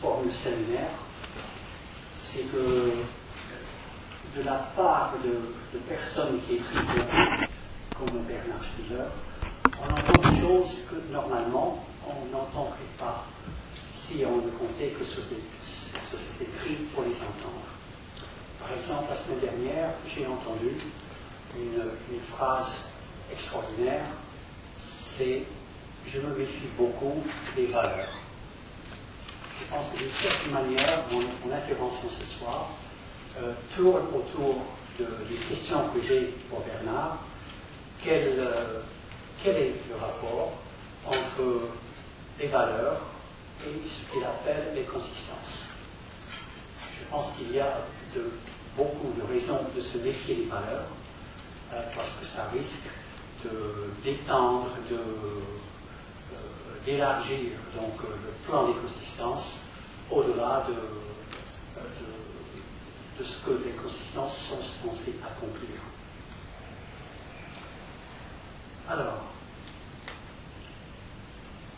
formule séminaire, c'est que de la part de, personnes qui écrivent comme Bernard Stiller, on entend des choses que normalement on n'entendrait pas si on ne comptait que sur ces, écrits pour les entendre. Par exemple, la semaine dernière, j'ai entendu une, phrase extraordinaire, c'est je me méfie beaucoup des valeurs. Je pense que d'une certaine manière, mon, intervention ce soir euh, tourne autour des questions que j'ai pour Bernard. Quel, euh, quel est le rapport entre les valeurs et ce qu'il appelle les consistances? Je pense qu'il y a de, beaucoup de raisons de se méfier des valeurs, euh, parce que ça risque d'étendre, de, d'élargir donc euh, le plan des consistances au-delà de, de, ce que les consistances sont censées accomplir. Alors,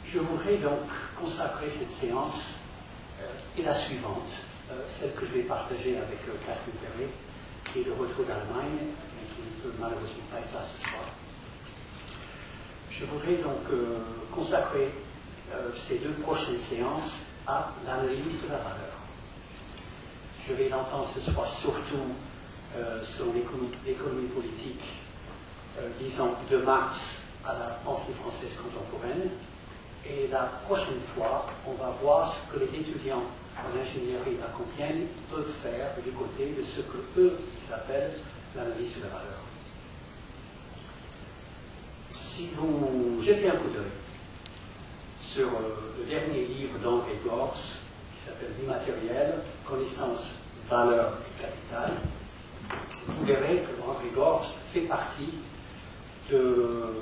je voudrais donc consacrer cette séance et la suivante euh, celle que je vais partager avec euh, Catherine Perret, qui est de retour d'Allemagne, mais qui ne peut malheureusement pas être là ce soir. Je voudrais donc euh, consacrer ces deux prochaines séances à l'analyse de la valeur. Je vais l'entendre ce soir surtout sur l'économie politique, disons, de Marx à la pensée française contemporaine. Et la prochaine fois, on va voir ce que les étudiants en ingénierie à Compiègne peuvent faire du côté de ce que eux s'appellent l'analyse de la valeur. Si vous jetez un coup d'œil sur euh, le dernier livre d'Henri Gors, qui s'appelle L'immatériel, connaissance, valeur et capital, vous verrez que Henri Gors fait partie de,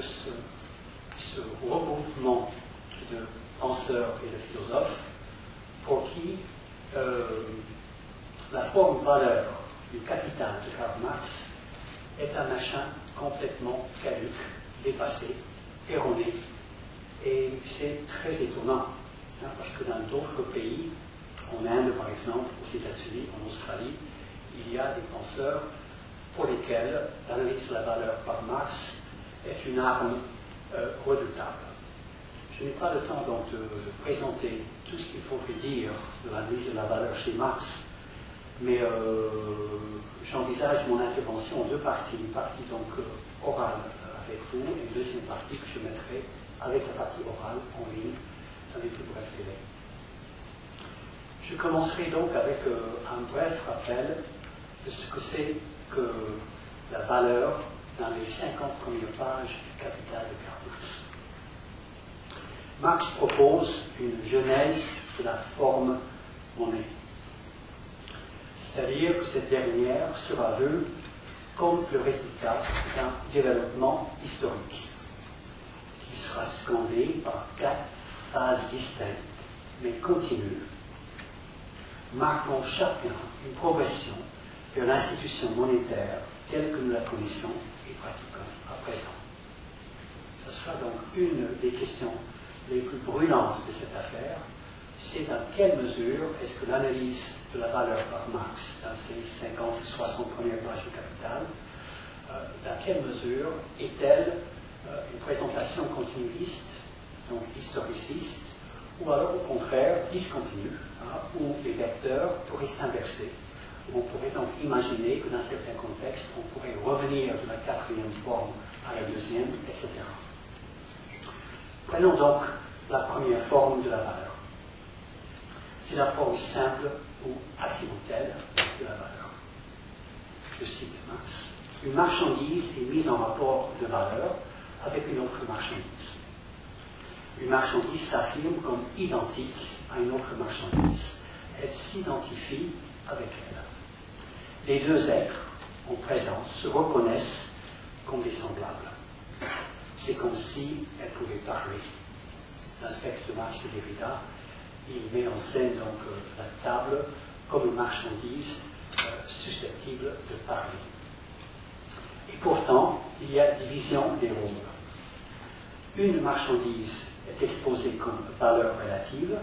ce, regroupement de penseurs et de philosophes pour qui euh, la forme valeur du capital de Karl Marx est un machin complètement caduque, dépassé, erroné. Et c'est très étonnant, hein, parce que dans d'autres pays, en Inde par exemple, aux États-Unis, en Australie, il y a des penseurs pour lesquels l'analyse de la valeur par Marx est une arme euh, redoutable. Je n'ai pas le temps donc de présenter tout ce qu'il faudrait dire de l'analyse de la valeur chez Marx, mais euh, j'envisage mon intervention en deux parties. Une partie donc orale avec vous et une deuxième partie que je mettrai avec la partie orale en ligne dans les plus brefs délais. Je commencerai donc avec euh, un bref rappel de ce que c'est que la valeur dans les 50 premières pages du Capital de Karl Marx. Propose une genèse de la forme monnaie. C'est-à-dire que cette dernière sera vue comme le résultat d'un développement historique sera scandé par quatre phases distinctes. Mais continues, marquant chacun une progression vers l'institution monétaire telle que nous la connaissons et pratiquons à présent. Ce sera donc une des questions les plus brûlantes de cette affaire, c'est dans quelle mesure est-ce que l'analyse de la valeur par Marx dans ses 50 ou 60 premières pages du Capital, euh, dans quelle mesure est-elle une présentation continuiste, donc historiciste, ou alors au contraire discontinue, hein, où les vecteurs pourraient s'inverser. On pourrait donc imaginer que dans certains contextes, on pourrait revenir de la quatrième forme à la deuxième, etc. Prenons donc la première forme de la valeur. C'est la forme simple ou accidentelle de la valeur. Je cite Marx. Une marchandise est mise en rapport de valeur avec une autre marchandise. Une marchandise s'affirme comme identique à une autre marchandise. Elle s'identifie avec elle. Les deux êtres en présence se reconnaissent comme des semblables c'est comme si elle pouvait parler. L'aspect de Marx de Derrida, il met en scène donc euh, la table comme une marchandise euh, susceptible de parler. Et pourtant, il y a division des rôles. Une marchandise est exposée comme valeur relative,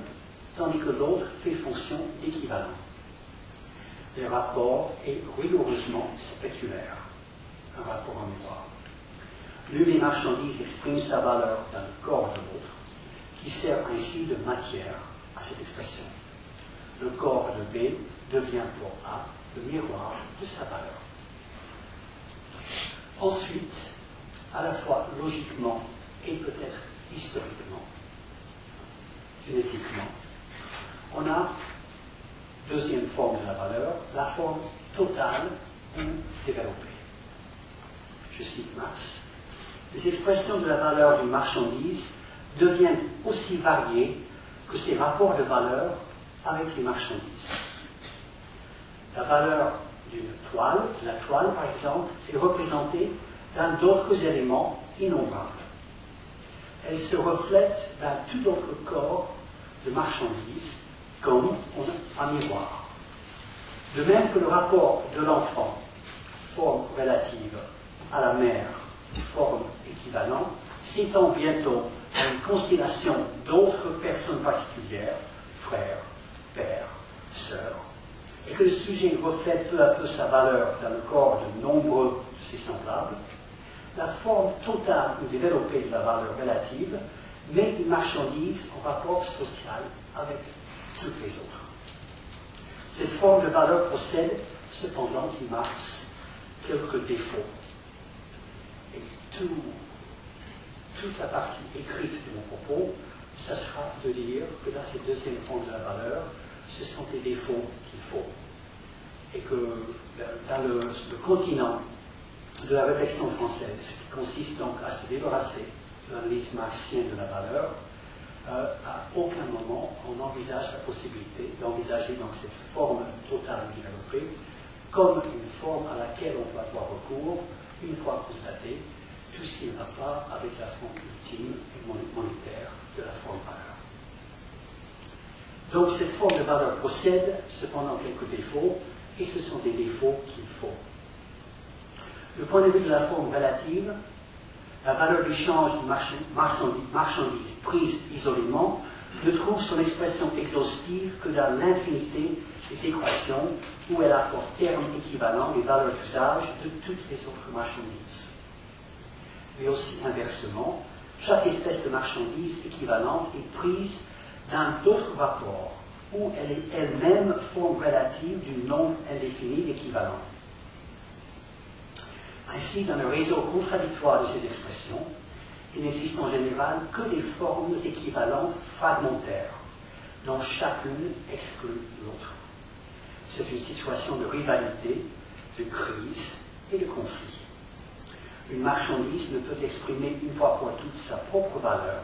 tandis que l'autre fait fonction d'équivalent. Le rapport est rigoureusement spéculaire, un rapport en miroir. L'une des marchandises exprime sa valeur dans le corps de l'autre, qui sert ainsi de matière à cette expression. Le corps de B devient pour A le miroir de sa valeur. Ensuite, à la fois logiquement et peut-être historiquement, génétiquement, on a, deuxième forme de la valeur, la forme totale ou développée. Je cite Marx. Les expressions de la valeur d'une marchandise deviennent aussi variées que ses rapports de valeur avec les marchandises. La valeur d'une toile, la toile par exemple, est représentée dans d'autres éléments innombrables. Elle se reflète dans tout autre corps de marchandises comme un miroir. De même que le rapport de l'enfant, forme relative, à la mère, forme équivalente, s'étend bientôt à une constellation d'autres personnes particulières, frères, pères, sœurs, et que le sujet reflète peu à peu sa valeur dans le corps de nombreux de ses semblables, la forme totale ou développée de la valeur relative met une marchandise en rapport social avec toutes les autres. Cette forme de valeur possède cependant, dit Marx, quelques défauts. Et toute la partie écrite de mon propos, ça sera de dire que dans cette deuxième forme de la valeur, ce sont des défauts qu'il faut. Et que dans le, continent de la réflexion française, qui consiste donc à se débarrasser de l'analyse marxienne de la valeur, euh, à aucun moment on envisage la possibilité d'envisager donc cette forme totale développée comme une forme à laquelle on doit avoir recours une fois constaté tout ce qui ne va pas avec la forme ultime et monétaire de la forme valeur. Donc cette forme de valeur possède cependant quelques défauts, et ce sont des défauts qu'il faut. Le point de vue de la forme relative, la valeur d'échange de marchandises prises isolément ne trouve son expression exhaustive que dans l'infinité des équations où elle apporte terme équivalent les valeurs d'usage de toutes les autres marchandises. Mais aussi inversement, chaque espèce de marchandise équivalente est prise dans d'autres rapports où elle est elle-même forme relative du nombre indéfini d'équivalents. Ainsi, dans le réseau contradictoire de ces expressions, il n'existe en général que des formes équivalentes fragmentaires, dont chacune exclut l'autre. C'est une situation de rivalité, de crise et de conflit. Une marchandise ne peut exprimer une fois pour toutes sa propre valeur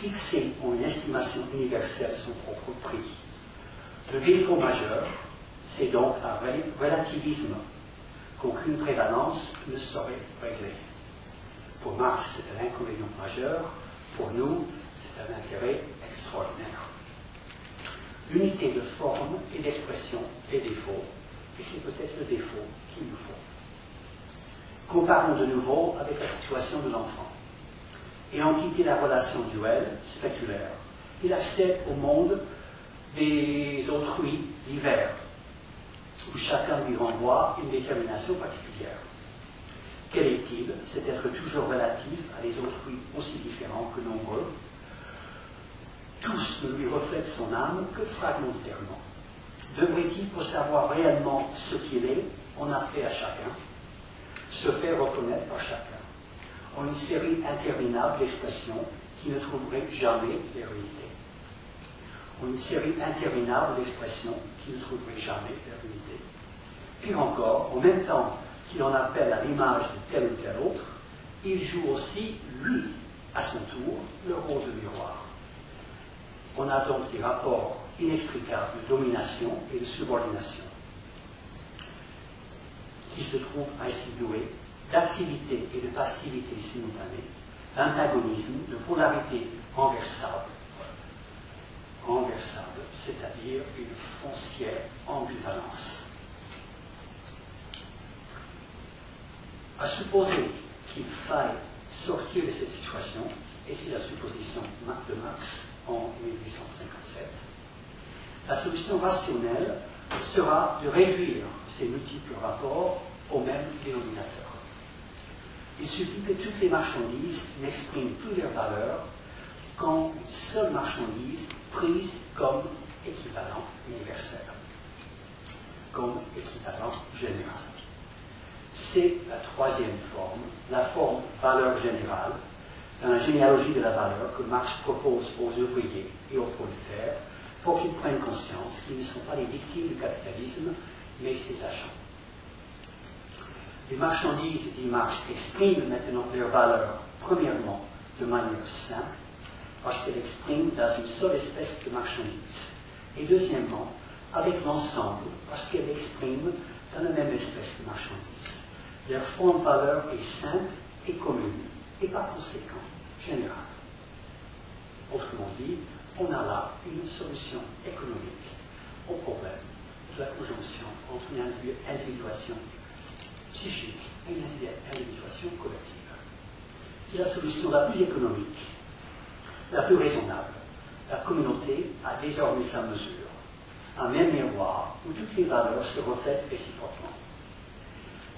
fixer en une estimation universelle son propre prix. Le défaut majeur, c'est donc un relativisme qu'aucune prévalence ne saurait régler. Pour Marx, c'est un inconvénient majeur, pour nous, c'est un intérêt extraordinaire. L'unité de forme et d'expression est défaut, et c'est peut-être le défaut qu'il nous faut. Comparons de nouveau avec la situation de l'enfant ayant quitté la relation duelle, spéculaire, il accède au monde des autrui divers, où chacun lui renvoie une détermination particulière. Quel est-il? C'est être toujours relatif à des autrui aussi différents que nombreux. Tous ne lui reflètent son âme que fragmentairement. Devrait-il, pour savoir réellement ce qu'il est, en appeler à chacun, se faire reconnaître par chacun en une série interminable d'expressions qui ne trouveraient jamais réalités. En une série interminable d'expressions qui ne trouveraient jamais réalités. Pire encore, en même temps qu'il en appelle à l'image de tel ou tel autre, il joue aussi, lui, à son tour, le rôle de miroir. On a donc des rapports inexplicables de domination et de subordination qui se trouvent ainsi doués d'activité et de passivité simultanée, d'antagonisme, de polarité renversable, renversable, c'est-à-dire une foncière ambivalence. À supposer qu'il faille sortir de cette situation, et c'est la supposition de Marx en 1857, La solution rationnelle sera de réduire ces multiples rapports au même dénominateur. Il suffit que toutes les marchandises n'expriment plus leur valeur qu'en une seule marchandise prise comme équivalent universel, comme équivalent général. C'est la troisième forme, la forme valeur générale, dans la généalogie de la valeur que Marx propose aux ouvriers et aux prolétaires pour qu'ils prennent conscience qu'ils ne sont pas les victimes du capitalisme, mais ses agents. Les marchandises, dit Marx, expriment maintenant leur valeur, premièrement, de manière simple, parce qu'elles expriment dans une seule espèce de marchandise. Et deuxièmement, avec l'ensemble, parce qu'elles expriment dans la même espèce de marchandise. Leur forme de valeur est simple et commune, et par conséquent générale. Autrement dit, on a là une solution économique au problème de la conjonction entre une individuation psychique et une individuation collective. C'est la solution la plus économique, la plus raisonnable. La communauté a désormais sa mesure, un même miroir où toutes les valeurs se reflètent réciproquement.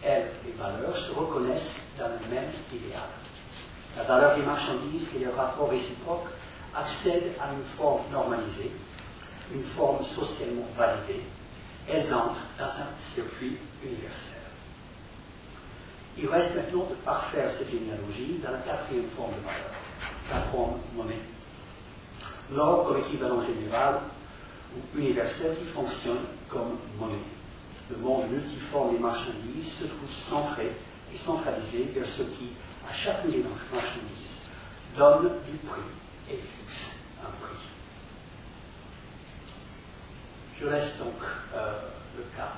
Elles, les valeurs, se reconnaissent dans le même idéal. La valeur des marchandises et leurs rapports réciproques accèdent à une forme normalisée, une forme socialement validée. Elles entrent dans un circuit universel. Il reste maintenant de parfaire cette généalogie dans la quatrième forme de valeur, la forme monnaie. L'or comme équivalent général ou universel qui fonctionne comme monnaie. Le monde multiforme des marchandises se trouve centré et centralisé vers ce qui, à chacune des marchandises, donne du prix et fixe un prix. Je laisse donc euh, le cas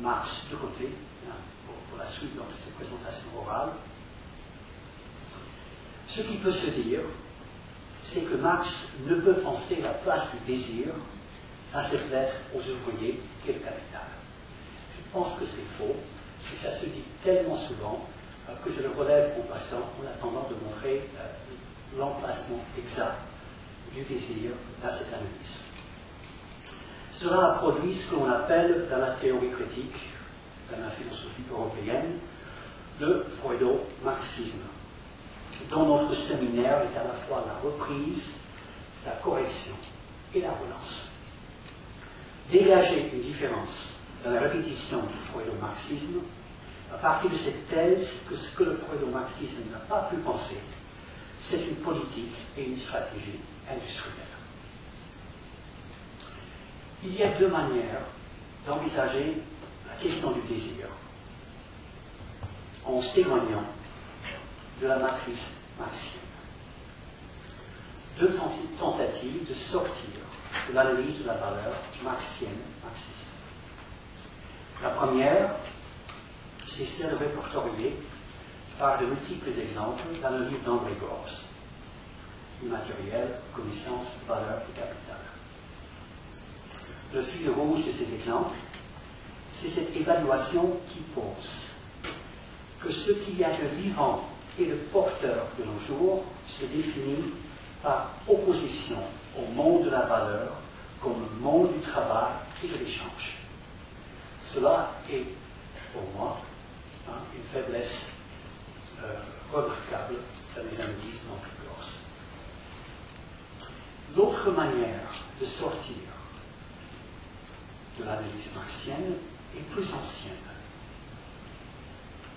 Marx de côté hein, pour, la suite de cette présentation orale. Ce qui peut se dire, c'est que Marx ne peut penser la place du désir à cette lettre aux ouvriers qu'est le capital. Pense que c'est faux, et ça se dit tellement souvent euh, que je le relève en passant en attendant de montrer euh, l'emplacement exact du désir analyse. Cela a produit ce que l'on appelle dans la théorie critique, dans la philosophie européenne, le freudo-marxisme, dont notre séminaire est à la fois la reprise, la correction et la relance. Dégager une différence dans la répétition du freudo-marxisme à partir de cette thèse que ce que le freudo-marxisme n'a pas pu penser, c'est une politique et une stratégie industrielle. Il y a deux manières d'envisager la question du désir en s'éloignant de la matrice marxienne. Deux tentatives de sortir de l'analyse de la valeur marxienne marxiste. La première, c'est celle répertoriée par de multiples exemples dans le livre d'André Gors, Immatériel, connaissance, valeur et capital. Le fil rouge de ces exemples, c'est cette évaluation qui pose que ce qu'il y a de vivant et de porteur de nos jours se définit par opposition au monde de la valeur comme monde du travail et de l'échange. Cela est, pour moi, hein, une faiblesse euh, remarquable dans les analyses non grosses. L'autre manière de sortir de l'analyse marxienne est plus ancienne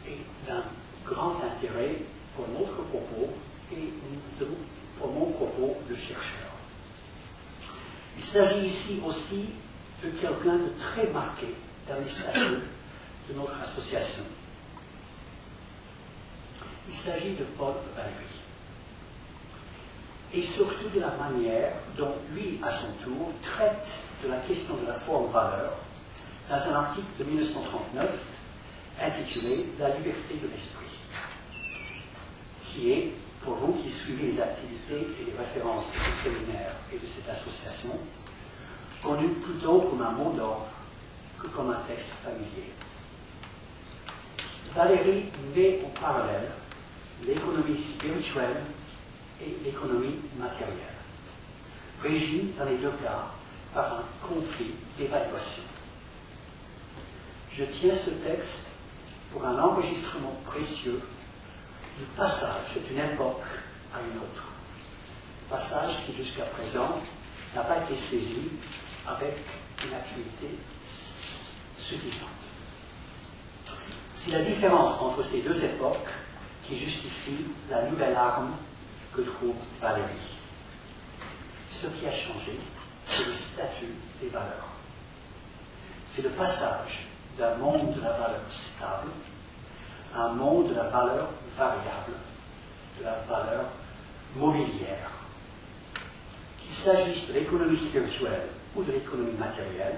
et d'un grand intérêt pour notre propos et pour mon propos de chercheur. Il s'agit ici aussi de quelqu'un de très marqué statuts de notre association. Il s'agit de Paul Valéry. Et surtout de la manière dont lui, à son tour, traite de la question de la forme-valeur dans un article de 1939 intitulé La liberté de l'esprit, qui est, pour vous qui suivez les activités et les références de ce séminaire et de cette association, connu plutôt comme un mot d'ordre comme un texte familier. Valérie met en parallèle l'économie spirituelle et l'économie matérielle, régie dans les deux cas par un conflit d'évaluation. Je tiens ce texte pour un enregistrement précieux du passage d'une époque à une autre. Passage qui jusqu'à présent n'a pas été saisi avec une acuité suffisante. C'est la différence entre ces deux époques qui justifie la nouvelle arme que trouve Valérie. Ce qui a changé, c'est le statut des valeurs. C'est le passage d'un monde de la valeur stable à un monde de la valeur variable, de la valeur mobilière. Qu'il s'agisse de l'économie spirituelle ou de l'économie matérielle,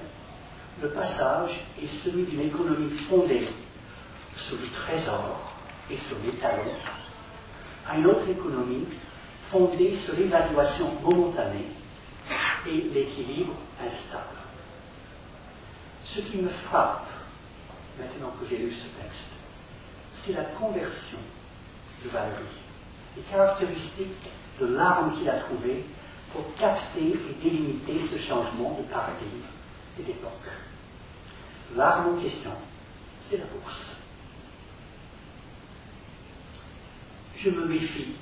le passage est celui d'une économie fondée sur le trésor et sur les talents, à une autre économie fondée sur l'évaluation momentanée et l'équilibre instable. Ce qui me frappe, maintenant que j'ai lu ce texte, c'est la conversion de Valérie, les caractéristiques de l'arme qu'il a trouvée pour capter et délimiter ce changement de paradigme et d'époque. L'arme en question, c'est la bourse. Je me méfie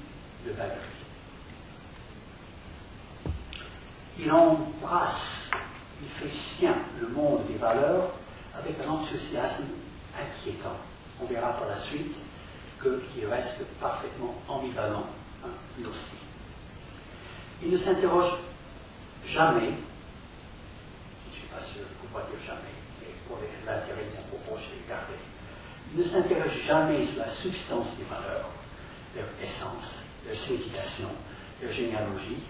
de Valérie. Il embrasse, il fait sien le monde des valeurs avec un enthousiasme inquiétant. On verra par la suite qu'il reste parfaitement ambivalent, hein, lui aussi. Il ne s'interroge jamais, je ne suis pas sûr pouvoir dire jamais, mais pour l'intérêt de mon propos, je garder. Il ne s'interroge jamais sur la substance des valeurs, leur essence, leur signification, leur généalogie,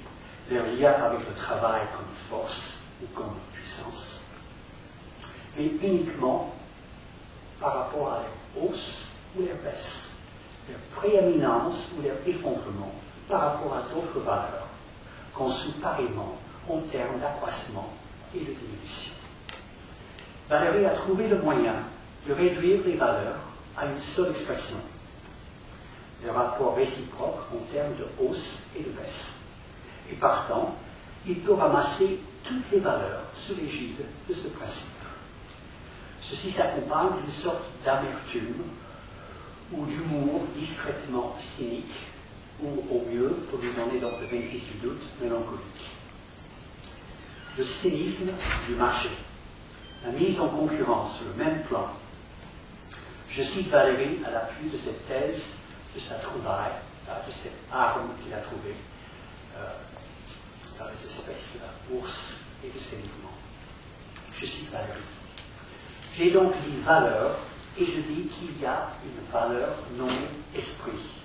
leur lien avec le travail comme force ou comme puissance, mais uniquement par rapport à leur hausse ou leur baisse, leur prééminence ou leur effondrement par rapport à d'autres valeurs, conçues pareillement en termes d'accroissement et de diminution. Valérie a trouvé le moyen de réduire les valeurs à une seule expression, le rapport réciproque en termes de hausse et de baisse. Et partant, il peut ramasser toutes les valeurs sous l'égide de ce principe. Ceci s'accompagne d'une sorte d'amertume ou d'humour discrètement cynique, ou au mieux, pour lui donner donc le bénéfice du doute, mélancolique. Le cynisme du marché, la mise en concurrence sur le même plan. Je cite Valérie à l'appui de cette thèse, de sa trouvaille, de cette arme qu'il a trouvée euh, dans les espèces de la bourse et de ses mouvements. Je cite Valérie. J'ai donc dit valeur et je dis qu'il y a une valeur nommée esprit,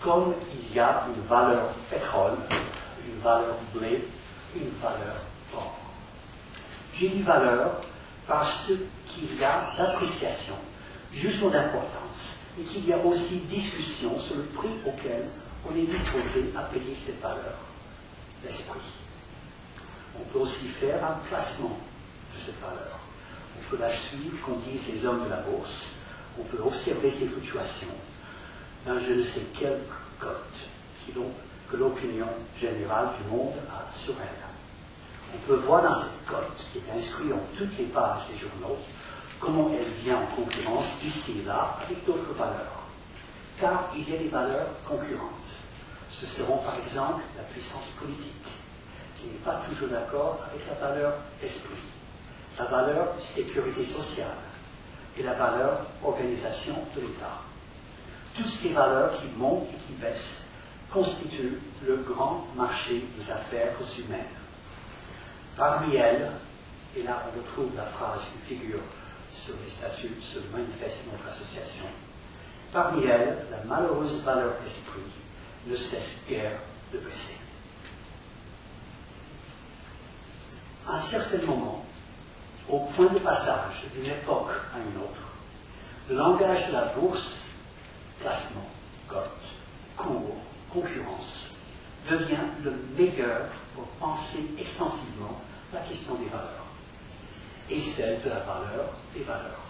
comme il y a une valeur pétrole, une valeur blé, une valeur or. J'ai dit valeur parce qu'il y a l'appréciation, jugement d'importance, et qu'il y a aussi discussion sur le prix auquel on est disposé à payer cette valeur, l'esprit. On peut aussi faire un placement de cette valeur. On peut la suivre, comme disent les hommes de la bourse. On peut observer ses fluctuations dans je ne sais quelle cote que l'opinion générale du monde a sur elle. On peut voir dans cette cote, qui est inscrite en toutes les pages des journaux, comment elle vient en concurrence ici et là avec d'autres valeurs. Car il y a des valeurs concurrentes. Ce seront par exemple la puissance politique, qui n'est pas toujours d'accord avec la valeur esprit, la valeur sécurité sociale et la valeur organisation de l'État. Toutes ces valeurs qui montent et qui baissent constituent le grand marché des affaires humaines. Parmi elles, et là on retrouve la phrase qui figure sur les statuts, sur le manifeste de notre association, parmi elles, la malheureuse valeur esprit ne cesse guère de baisser. À un certain moment, au point de passage d'une époque à une autre, le langage de la bourse, placement, cote, cours, concurrence, devient le meilleur pour penser extensivement la question des valeurs et celle de la valeur des valeurs.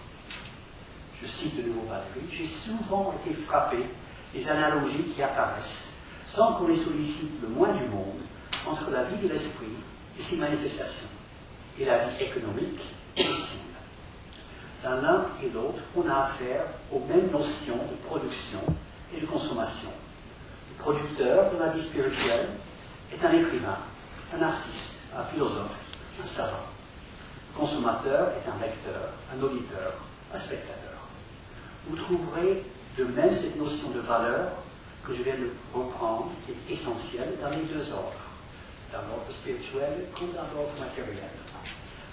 Je cite de nouveau Valérie, j'ai souvent été frappé des analogies qui apparaissent, sans qu'on les sollicite le moins du monde, entre la vie de l'esprit et ses manifestations. et la vie économique est possible. Dans l'un et l'autre, on a affaire aux mêmes notions de production et de consommation. Le producteur de la vie spirituelle est un écrivain, un artiste, un philosophe, un savant. Consommateur est un lecteur, un auditeur, un spectateur. Vous trouverez de même cette notion de valeur que je viens de reprendre, qui est essentielle dans les deux ordres, dans l'ordre spirituel comme dans l'ordre matériel.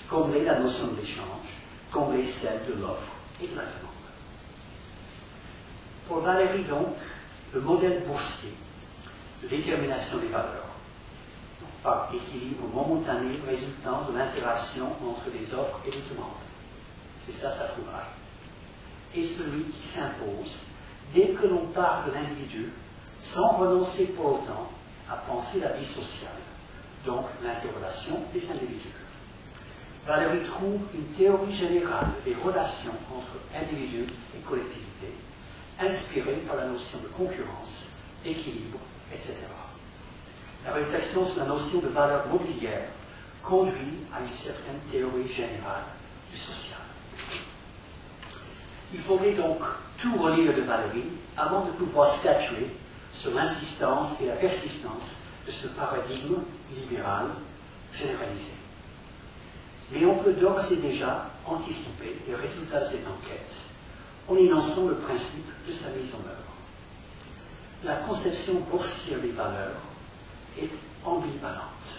Comme l'est la notion de l'échange, comme l'est celle de l'offre et de la demande. Pour Valérie, donc, le modèle boursier détermination des valeurs, par équilibre momentané résultant de l'interaction entre les offres et les demandes. C'est ça sa trouvaille. Et celui qui s'impose dès que l'on parle de l'individu, sans renoncer pour autant à penser la vie sociale, donc l'interrelation des individus. Valérie trouve une théorie générale des relations entre individus et collectivités, inspirée par la notion de concurrence, d'équilibre, etc. La réflexion sur la notion de valeur mobilière conduit à une certaine théorie générale du social. Il faudrait donc tout relire de Valérie avant de pouvoir statuer sur l'insistance et la persistance de ce paradigme libéral généralisé. Mais on peut d'ores et déjà anticiper les résultats de cette enquête en énonçant le principe de sa mise en œuvre. La conception boursière des valeurs est ambivalente.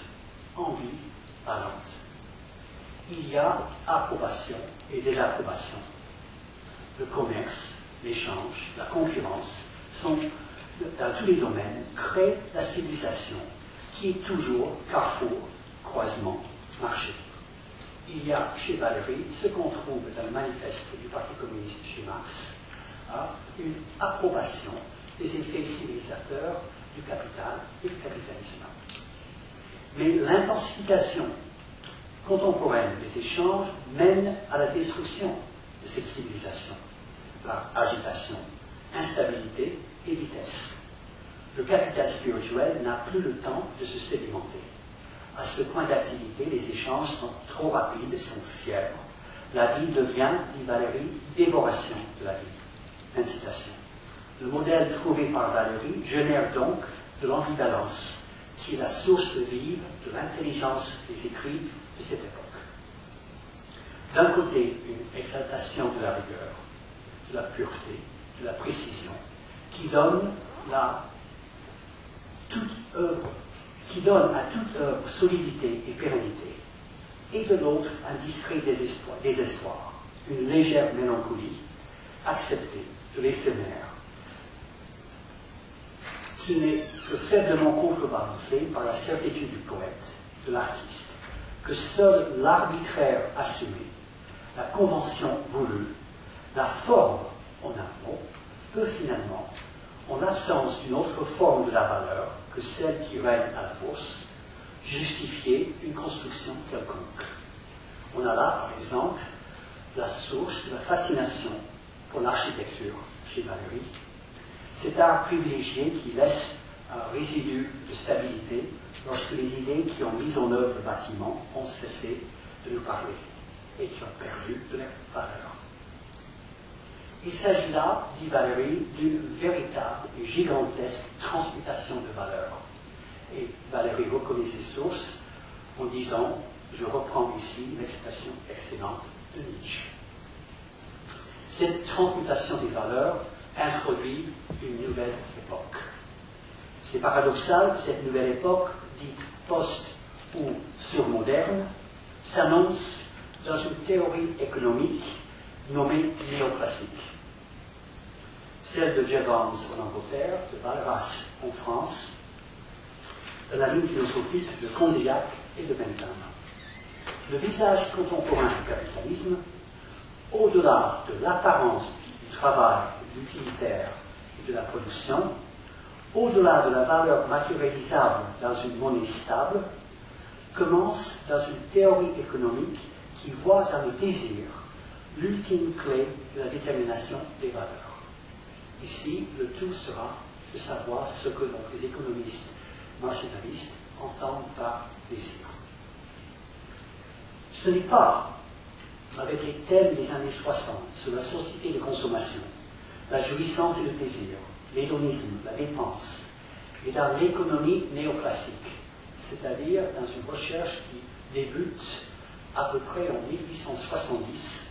Il y a approbation et désapprobation. Le commerce, l'échange, la concurrence sont, dans tous les domaines, créent la civilisation qui est toujours carrefour, croisement, marché. Il y a chez Valérie ce qu'on trouve dans le manifeste du Parti communiste chez Marx, hein, une approbation des effets civilisateurs du capital et du capitalisme. Mais l'intensification contemporaine des échanges mène à la destruction de cette civilisation par agitation, instabilité et vitesse. Le capital spirituel n'a plus le temps de se sédimenter. À ce point d'activité, les échanges sont trop rapides, sont fièvres. La vie devient, dit Valérie, dévoration de la vie. Incitation. Le modèle trouvé par Valérie génère donc de l'ambivalence, qui est la source vive de l'intelligence des écrits de cette époque. D'un côté, une exaltation de la rigueur, de la pureté, de la précision, qui donne, à toute œuvre solidité et pérennité, et de l'autre un discret désespoir, une légère mélancolie, acceptée de l'éphémère, qui n'est que faiblement contrebalancée par la certitude du poète, de l'artiste, que seul l'arbitraire assumé, la convention voulue, la forme, en un mot, peut finalement, en l'absence d'une autre forme de la valeur que celle qui règne à la bourse, justifier une construction quelconque. On a là, par exemple, la source de la fascination pour l'architecture chez Valérie. Cet art privilégié qui laisse un résidu de stabilité lorsque les idées qui ont mis en œuvre le bâtiment ont cessé de nous parler et qui ont perdu de leur valeur. Il s'agit là, dit Valérie, d'une véritable et gigantesque transmutation de valeur. Et Valérie reconnaît ses sources en disant, je reprends ici l'expression excellente de Nietzsche. Cette transmutation des valeurs introduit une nouvelle époque. C'est paradoxal que cette nouvelle époque, dite post- ou surmoderne, s'annonce dans une théorie économique nommée néoclassique celle de Jevons en Angleterre, de Balras en France, de la ligne philosophique de Condillac et de Bentham. Le visage contemporain du capitalisme, au-delà de l'apparence du travail, de l'utilitaire et de la production, au-delà de la valeur matérialisable dans une monnaie stable, commence dans une théorie économique qui voit dans le désir l'ultime clé de la détermination des valeurs. Ici, le tout sera de savoir ce que les économistes marginalistes entendent par désir. Ce n'est pas avec les thèmes des années 60 sur la société de consommation, la jouissance et le plaisir, l'hédonisme, la dépense, et dans l'économie néoclassique, c'est-à-dire dans une recherche qui débute à peu près en 1870,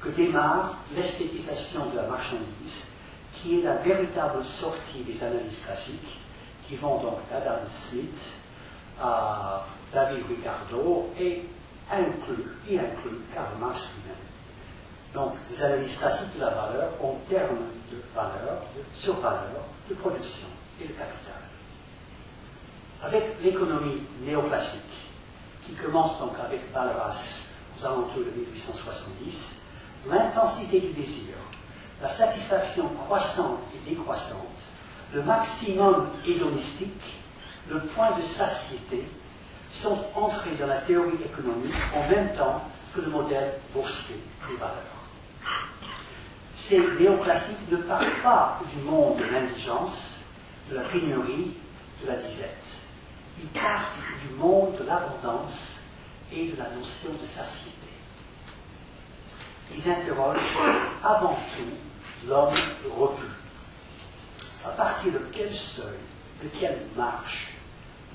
que démarre l'esthétisation de la marchandise, qui est la véritable sortie des analyses classiques, qui vont donc d'Adam Smith à David Ricardo et inclut, y inclut Karl Marx lui-même. Donc, les analyses classiques de la valeur en termes de valeur, de survaleur, de production et de capital. Avec l'économie néoclassique, qui commence donc avec Balras aux alentours de 1870, l'intensité du désir, la satisfaction croissante et décroissante, le maximum hédonistique, le point de satiété, sont entrés dans la théorie économique en même temps que le modèle boursier des valeurs. Ces néoclassiques ne parlent pas du monde de l'indigence, de la pénurie, de la disette. Ils partent du monde de l'abondance et de la notion de satiété. Ils interrogent avant tout l'homme repu. À partir de quel seuil, de quelle marche,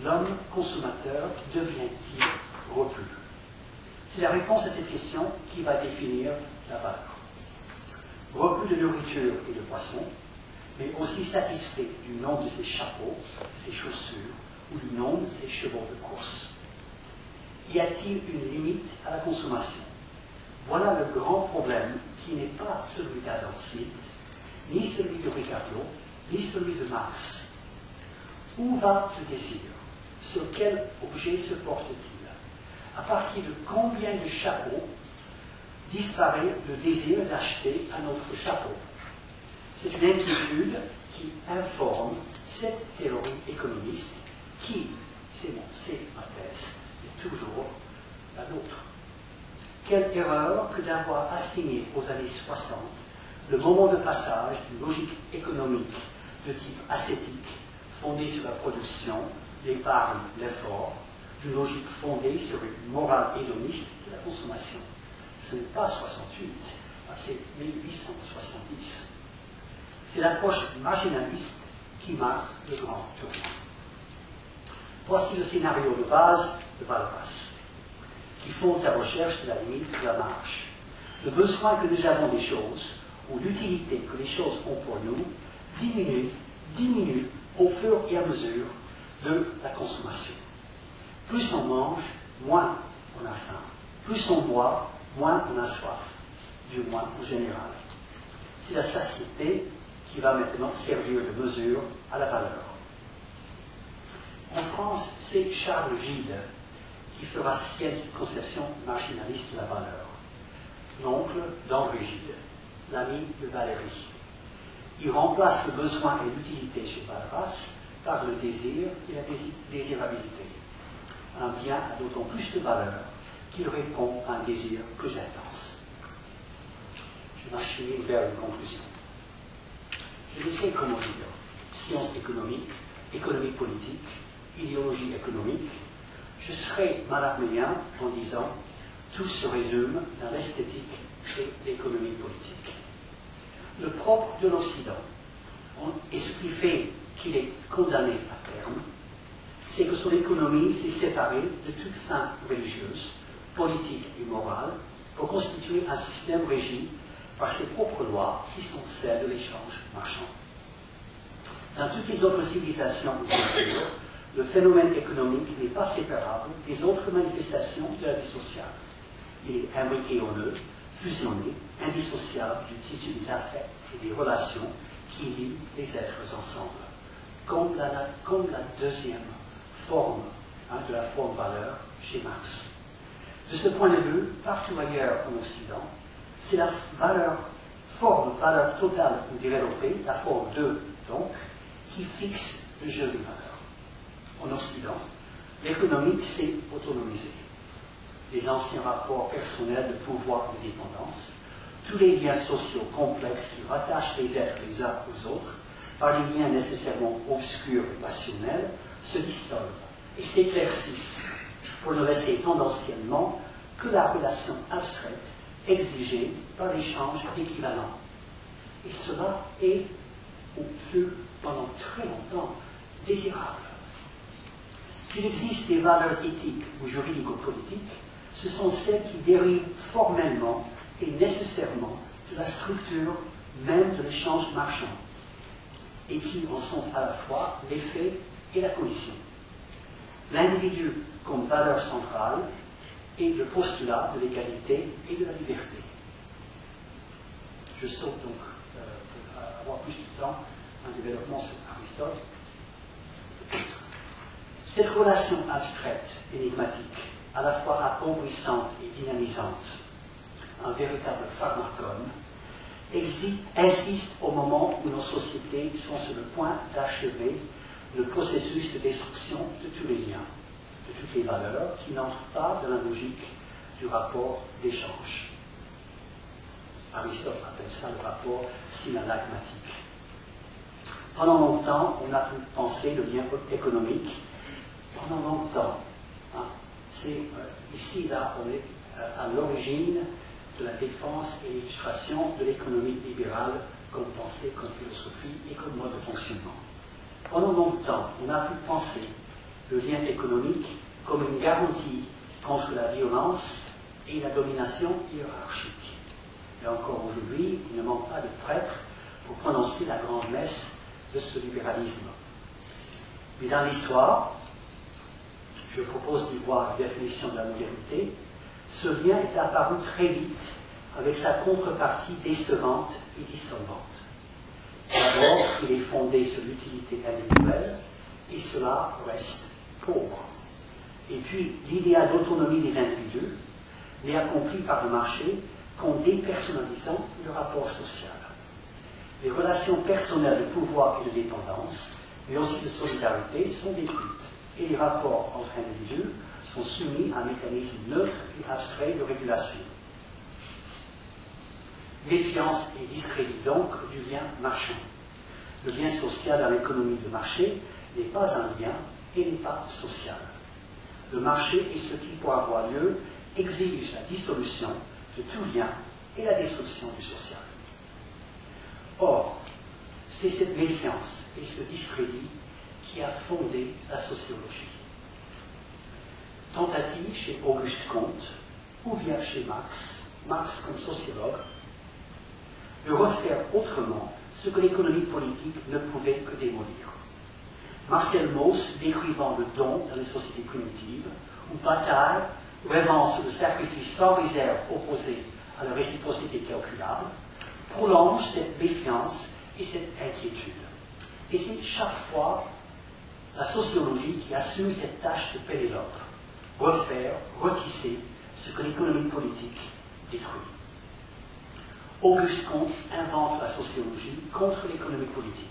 l'homme consommateur devient-il repu C'est la réponse à cette question qui va définir la valeur. Repu de nourriture et de poisson, mais aussi satisfait du nom de ses chapeaux, ses chaussures ou du nom de ses chevaux de course. Y a-t-il une limite à la consommation? Voilà le grand problème qui n'est pas celui d'Adam Smith, ni celui de Ricardo, ni celui de Marx. Où va le désir? Sur quel objet se porte-t-il? À partir de combien de chapeaux disparaît le désir d'acheter un autre chapeau C'est une inquiétude qui informe cette théorie économiste qui, c'est mon, c'est ma thèse, est toujours la nôtre. Quelle erreur que d'avoir assigné aux années 60 le moment de passage d'une logique économique de type ascétique, fondée sur la production, l'épargne, l'effort, d'une logique fondée sur une morale hédoniste de la consommation. Ce n'est pas 68, c'est 1870. C'est l'approche marginaliste qui marque le grand tournant. Voici le scénario de base de Valras, qui fonde sa recherche de la limite de la marche. Le besoin que nous avons des choses, ou l'utilité que les choses ont pour nous, diminue, diminue au fur et à mesure de la consommation. Plus on mange, moins on a faim. Plus on boit, moins on a soif, du moins en général. C'est la satiété qui va maintenant servir de mesure à la valeur. En France, c'est Charles Gide qui fera sienne cette conception marginaliste de la valeur. L'oncle d'André Gide, l'ami de Valérie. Il remplace le besoin et l'utilité chez Valras par le désir et la désirabilité. Un bien a d'autant plus de valeur qu'il répond à un désir plus intense. Je m'achemine vers une conclusion. Je ne sais comment dire. Science économique, économie politique, idéologie économique, je serais malarméen en disant tout se résume dans l'esthétique et l'économie politique. Le propre de l'Occident, et ce qui fait qu'il est condamné à terme, c'est que son économie s'est séparée de toute fin religieuse, politique et morale pour constituer un système régi par ses propres lois qui sont celles de l'échange marchand. Dans toutes les autres civilisations le phénomène économique n'est pas séparable des autres manifestations de la vie sociale. Il est imbriqué en eux, fusionné, indissociable du tissu des affaires et des relations qui lient les êtres ensemble, comme la, comme la deuxième forme hein, de la forme valeur chez Marx. De ce point de vue, partout ailleurs en Occident, c'est la valeur, forme, valeur totale ou développée, la forme 2 donc, qui fixe le jeu des valeurs en Occident, l'économie s'est autonomisée. Les anciens rapports personnels de pouvoir et de dépendance, tous les liens sociaux complexes qui rattachent les êtres les uns aux autres, par des liens nécessairement obscurs et passionnels, se dissolvent et s'éclaircissent pour ne rester tendanciellement que la relation abstraite exigée par l'échange d'équivalents. Et cela est, ou fut pendant très longtemps, désirable. S'il existe des valeurs éthiques ou juridico-politiques, ce sont celles qui dérivent formellement et nécessairement de la structure même de l'échange marchand, et qui en sont à la fois l'effet et la condition. L'individu comme valeur centrale et le postulat de l'égalité et de la liberté. Je saute donc, euh, pour avoir plus de temps, un développement sur Aristote. Cette relation abstraite, énigmatique, à la fois appauvrissante et dynamisante, un véritable pharmacone, insiste au moment où nos sociétés sont sur le point d'achever le processus de destruction de tous les liens, de toutes les valeurs qui n'entrent pas dans la logique du rapport d'échange. Aristote appelle ça le rapport synalagmatique. Pendant longtemps, on a pu penser le lien économique. Pendant longtemps, hein, c'est euh, ici, là, on est euh, à l'origine de la défense et l'illustration de l'économie libérale comme pensée, comme philosophie et comme mode de fonctionnement. Pendant longtemps, on a pu penser le lien économique comme une garantie contre la violence et la domination hiérarchique. Et encore aujourd'hui, il ne manque pas de prêtres pour prononcer la grande messe de ce libéralisme. Mais dans l'histoire, je propose d'y voir la définition de la modernité, ce lien est apparu très vite avec sa contrepartie décevante et dissolvante. D'abord, il est fondé sur l'utilité individuelle, et cela reste pauvre. Et puis, l'idéal d'autonomie des individus n'est accompli par le marché qu'en dépersonnalisant le rapport social. Les relations personnelles de pouvoir et de dépendance, mais aussi de solidarité, sont détruites, et les rapports entre individus sont soumis à un mécanisme neutre et abstrait de régulation. Méfiance et discrédit donc du lien marchand. Le lien social dans l'économie de marché n'est pas un lien et n'est pas social. Le marché est ce qui, pour avoir lieu, exige la dissolution de tout lien et la destruction du social. Or, c'est cette méfiance et ce discrédit qui a fondé la sociologie tentative chez Auguste Comte, ou bien chez Marx, Marx comme sociologue, de refaire autrement ce que l'économie politique ne pouvait que démolir. Marcel Mauss décrivant le don dans les sociétés primitives, ou Bataille sur le sacrifice sans réserve opposé à la réciprocité calculable, prolonge cette méfiance et cette inquiétude. Et c'est chaque fois la sociologie qui assume cette tâche de Pénélope refaire, retisser ce que l'économie politique détruit. Auguste Comte invente la sociologie contre l'économie politique,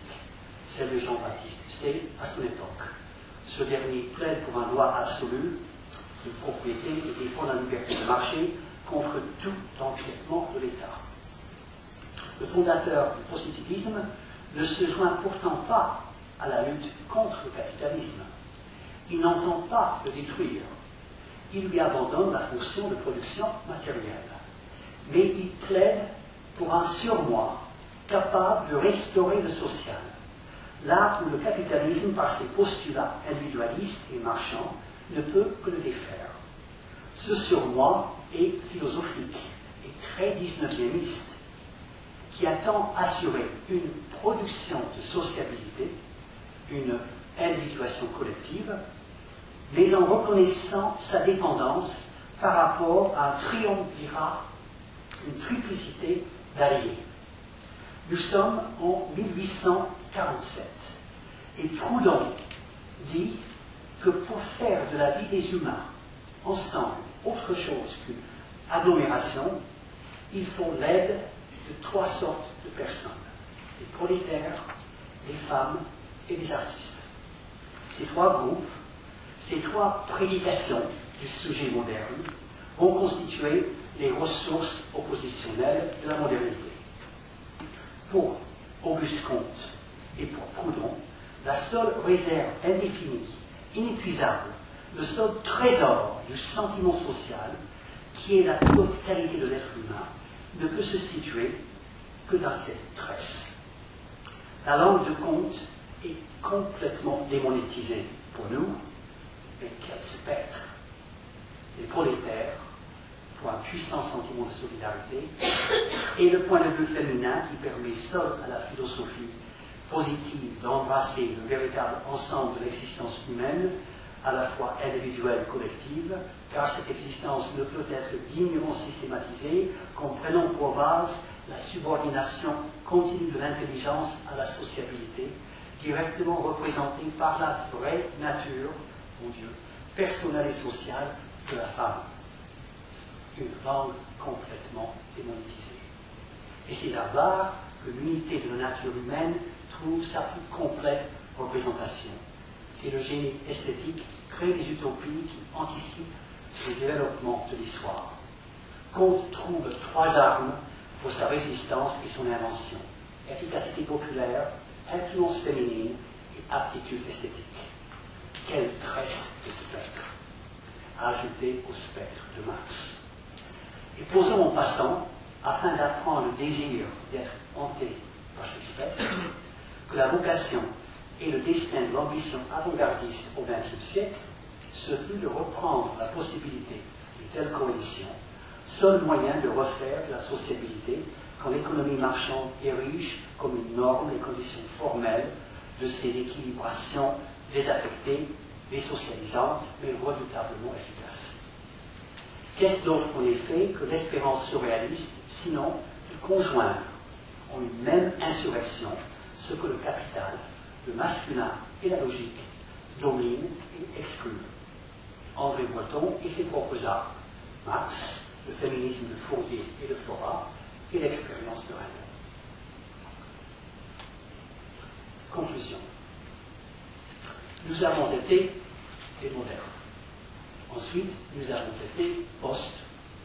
celle de Jean-Baptiste c'est à son époque. Ce dernier plaide pour un droit absolu de propriété et défend la liberté de marché contre tout empiètement de l'État. Le fondateur du positivisme ne se joint pourtant pas à la lutte contre le capitalisme. Il n'entend pas le détruire, il lui abandonne la fonction de production matérielle. Mais il plaide pour un surmoi capable de restaurer le social, là où le capitalisme, par ses postulats individualistes et marchands, ne peut que le défaire. Ce surmoi est philosophique et très 19e qui attend assurer une production de sociabilité, une individuation collective, mais en reconnaissant sa dépendance par rapport à un triumvirat, une triplicité d'alliés. Nous sommes en 1847 et Proudhon dit que pour faire de la vie des humains ensemble autre chose qu'une agglomération, il faut l'aide de trois sortes de personnes les prolétaires, les femmes et les artistes. Ces trois groupes ces trois prédications du sujet moderne vont constituer les ressources oppositionnelles de la modernité. Pour Auguste Comte et pour Proudhon, la seule réserve indéfinie, inépuisable, le seul trésor du sentiment social qui est la qualité de l'être humain, ne peut se situer que dans cette tresse. La langue de compte est complètement démonétisée pour nous, mais quel spectre Les prolétaires, pour un puissant sentiment de solidarité, et le point de vue féminin qui permet seul à la philosophie positive d'embrasser le véritable ensemble de l'existence humaine, à la fois individuelle et collective, car cette existence ne peut être dignement systématisée qu'en prenant pour base la subordination continue de l'intelligence à la sociabilité, directement représentée par la vraie nature, mon Dieu, personnelle et sociale de la femme. Une langue complètement démonétisée. Et c'est là-bas que l'unité de la nature humaine trouve sa plus complète représentation. C'est le génie esthétique qui crée des utopies qui anticipent le développement de l'histoire. Comte trouve trois armes pour sa résistance et son invention. Efficacité populaire, influence féminine et aptitude esthétique. Quelle tresse de spectre à ajouter au spectre de Marx. Et posons en passant, afin d'apprendre le désir d'être hanté par ces spectres, que la vocation et le destin de l'ambition avant-gardiste au XXe siècle, ce fut de reprendre la possibilité d'une telle coalition, seul moyen de refaire la sociabilité quand l'économie marchande érige comme une norme les conditions formelles de ces équilibrations désaffectées, désocialisantes, mais redoutablement efficaces. Qu'est-ce donc en effet que l'espérance surréaliste, sinon de conjoindre en une même insurrection ce que le capital, le masculin et la logique dominent et excluent? André Breton et ses propres arts, Marx, le féminisme de Fourier et de Flora, et l'expérience de Rennes. Conclusion. Nous avons été des modernes. Ensuite, nous avons été post-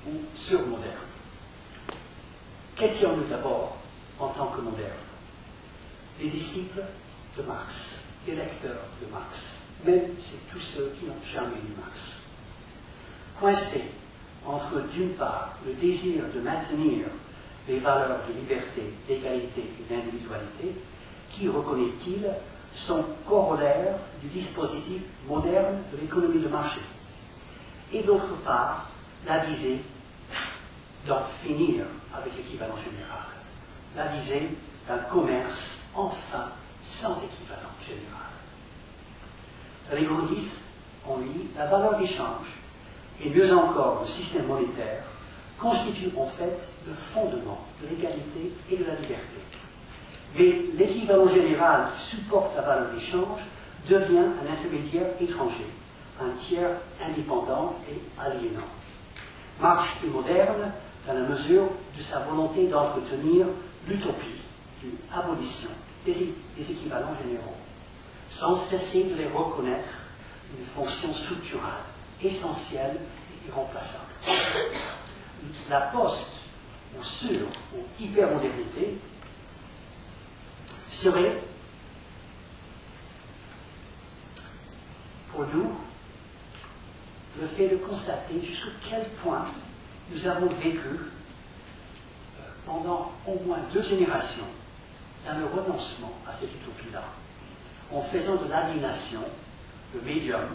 ou surmodernes. Qu'étions-nous d'abord en tant que modernes Des disciples de Marx, des lecteurs de Marx, même c'est tous ceux qui n'ont jamais lu Marx. Coincés entre, d'une part, le désir de maintenir les valeurs de liberté, d'égalité et d'individualité, qui, reconnaît-il, sont corollaires du dispositif moderne de l'économie de marché. Et d'autre part, la visée d'en finir avec l'équivalent général, la visée d'un commerce enfin sans équivalent général. Gros on lit la valeur d'échange, et mieux encore le système monétaire, constitue en fait le fondement de l'égalité et de la liberté. Mais l'équivalent général qui supporte la valeur d'échange devient un intermédiaire étranger, un tiers indépendant et aliénant. Marx est moderne dans la mesure de sa volonté d'entretenir l'utopie d'une abolition des, équivalents généraux, sans cesser de les reconnaître une fonction structurale, essentielle et irremplaçable. La poste ou sur ou hypermodernité serait pour nous le fait de constater jusqu'à quel point nous avons vécu euh, pendant au moins deux générations dans le renoncement à cette utopie-là, en faisant de l'aliénation le médium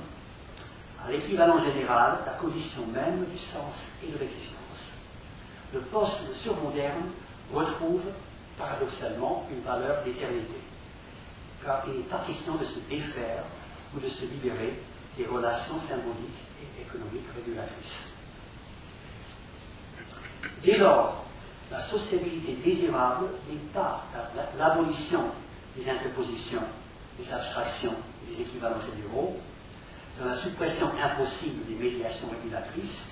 à l'équivalent général, la condition même du sens et de l'existence. Le poste de surmoderne retrouve paradoxalement une valeur d'éternité, car il n'est pas question de se défaire ou de se libérer des relations symboliques et économiques régulatrices. Dès lors, la sociabilité désirable n'est pas l'abolition des interpositions, des abstractions, des équivalents généraux, dans la suppression impossible des médiations régulatrices,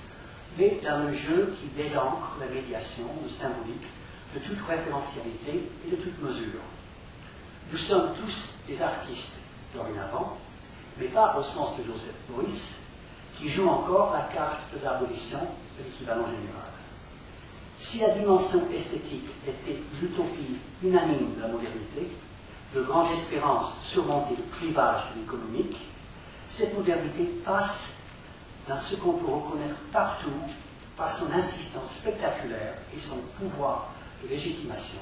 mais dans le jeu qui désancre la médiation, le symbolique, de toute référentialité et de toute mesure. Nous sommes tous des artistes dorénavant, mais pas au sens de Joseph Boyce, qui joue encore la carte de l'abolition de l'équivalent général. Si la dimension esthétique était l'utopie unanime de la modernité, de grandes espérances surmonter le clivage de l'économique, cette modernité passe dans ce qu'on peut reconnaître partout par son insistance spectaculaire et son pouvoir de légitimation,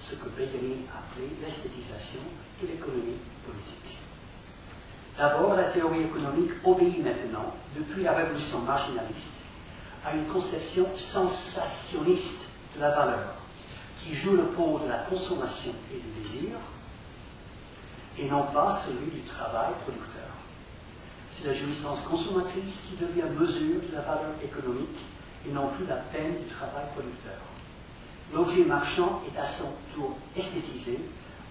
ce que Bellerin appelait l'esthétisation de l'économie politique. D'abord, la théorie économique obéit maintenant, depuis la révolution marginaliste, à une conception sensationniste de la valeur, qui joue le pôle de la consommation et du désir, et non pas celui du travail producteur. C'est la jouissance consommatrice qui devient mesure de la valeur économique et non plus la peine du travail producteur. L'objet marchand est à son tour esthétisé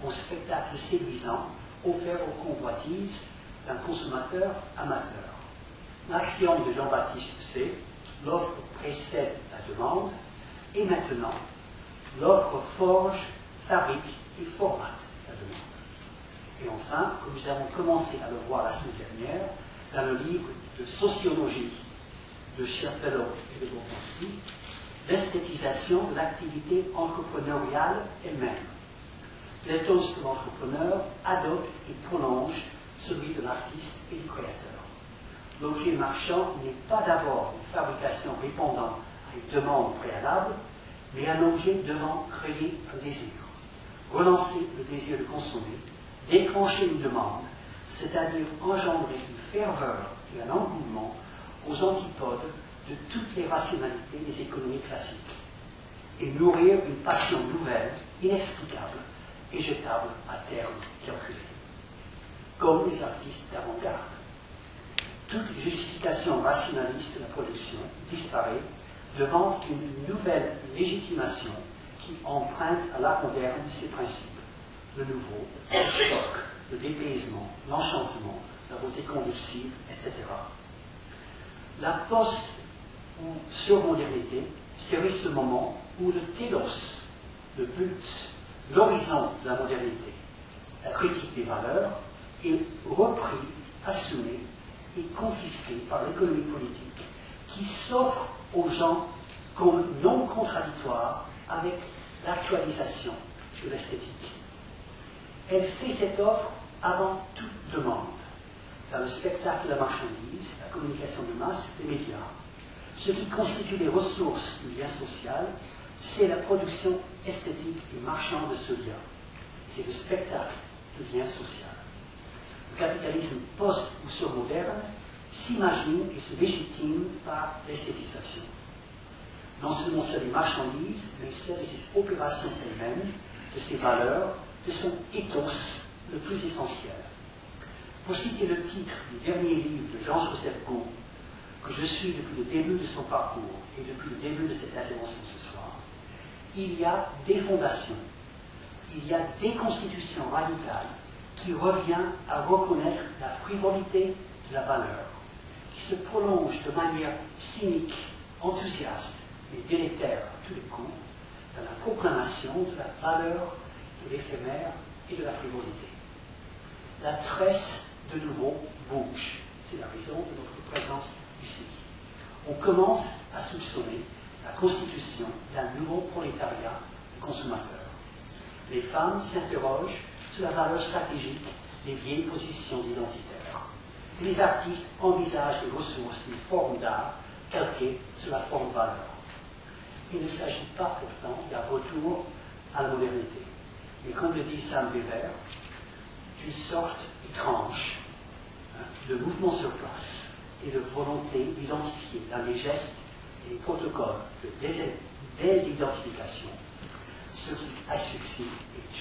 au spectacle séduisant offert aux convoitises d'un consommateur amateur. L'axiome de Jean-Baptiste Pousset, l'offre précède la demande, et maintenant, l'offre forge, fabrique et formate la demande. Et enfin, comme nous avons commencé à le voir la semaine dernière, dans le livre de sociologie de Scherfellow et de Boltanski, l'esthétisation de l'activité entrepreneuriale elle-même. L'éthos de l'entrepreneur adopte et prolonge celui de l'artiste et du créateur. L'objet marchand n'est pas d'abord une fabrication répondant à une demande préalable, mais un objet devant créer un désir, relancer le désir de consommer, déclencher une demande, c'est-à-dire engendrer une ferveur et un engouement aux antipodes de toutes les rationalités des économies classiques, et nourrir une passion nouvelle, inexplicable et jetable à terme calculé, comme les artistes d'avant-garde. Toute justification rationaliste de la production disparaît devant une nouvelle légitimation qui emprunte à l'art moderne ses principes. Le nouveau, le choc, le dépaysement, l'enchantement, la beauté convulsive, etc. La post- ou surmodernité serait ce moment où le télos, le but, l'horizon de la modernité, la critique des valeurs, est repris, assumé et confisqué par l'économie politique qui s'offre aux gens comme non contradictoire avec l'actualisation de l'esthétique. Elle fait cette offre avant toute demande. Dans le spectacle de la marchandise, la communication de masse, les médias, ce qui constitue les ressources du lien social, c'est la production esthétique et marchande de ce lien. C'est le spectacle du lien social. Capitalisme post- ou surmoderne s'imagine et se légitime par l'esthétisation. Non seulement celle des marchandises, de ses opérations elles-mêmes, de ses valeurs, de son ethos le plus essentiel. Pour citer le titre du dernier livre de Jean-Joseph Gault, que je suis depuis le début de son parcours et depuis le début de cette intervention ce soir, il y a des fondations, il y a des constitutions radicales qui revient à reconnaître la frivolité de la valeur, qui se prolonge de manière cynique, enthousiaste et délétère à tous les coups dans la proclamation de la valeur de l'éphémère et de la frivolité. La tresse, de nouveau, bouge. C'est la raison de notre présence ici. On commence à soupçonner la constitution d'un nouveau prolétariat de consommateurs. Les femmes s'interrogent sur la valeur stratégique des vieilles positions identitaires. Les artistes envisagent les ressources d'une forme d'art calquée sur la forme valeur. Il ne s'agit pas pourtant d'un retour à la modernité, mais comme le dit Sam Weber, d'une sorte étrange hein, de mouvement sur place et de volonté d'identifier dans les gestes et les protocoles de désidentification ce qui asphyxie et